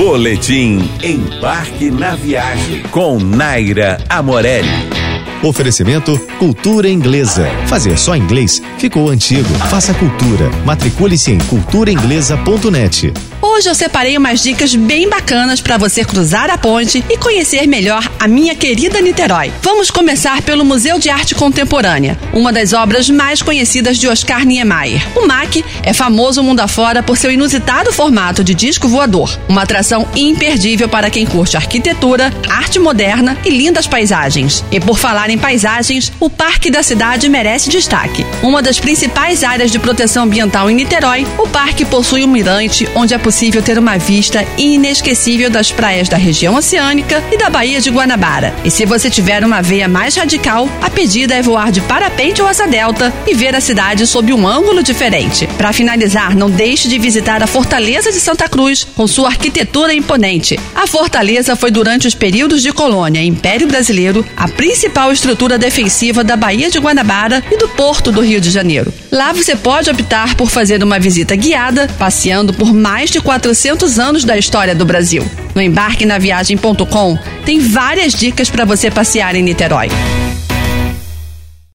Boletim Embarque na Viagem com Naira Amorelli. Oferecimento Cultura Inglesa. Fazer só inglês ficou antigo. Faça cultura. Matricule-se em culturainglesa.net. Hoje eu separei umas dicas bem bacanas para você cruzar a ponte e conhecer melhor a minha querida Niterói. Vamos começar pelo Museu de Arte Contemporânea, uma das obras mais conhecidas de Oscar Niemeyer. O MAC é famoso mundo afora por seu inusitado formato de disco voador, uma atração imperdível para quem curte arquitetura, arte moderna e lindas paisagens. E por falar em paisagens, o Parque da Cidade merece destaque. Uma das principais áreas de proteção ambiental em Niterói, o parque possui um mirante onde é possível ter uma vista inesquecível das praias da região oceânica e da Baía de Guanabara. E se você tiver uma veia mais radical, a pedida é voar de parapente ou asa delta e ver a cidade sob um ângulo diferente. Para finalizar, não deixe de visitar a Fortaleza de Santa Cruz, com sua arquitetura imponente. A fortaleza foi durante os períodos de colônia e Império Brasileiro a principal estrutura defensiva da Baía de Guanabara e do Porto do Rio de Janeiro. Lá você pode optar por fazer uma visita guiada, passeando por mais de 400 anos da história do Brasil. No embarquenaviagem.com tem várias dicas para você passear em Niterói.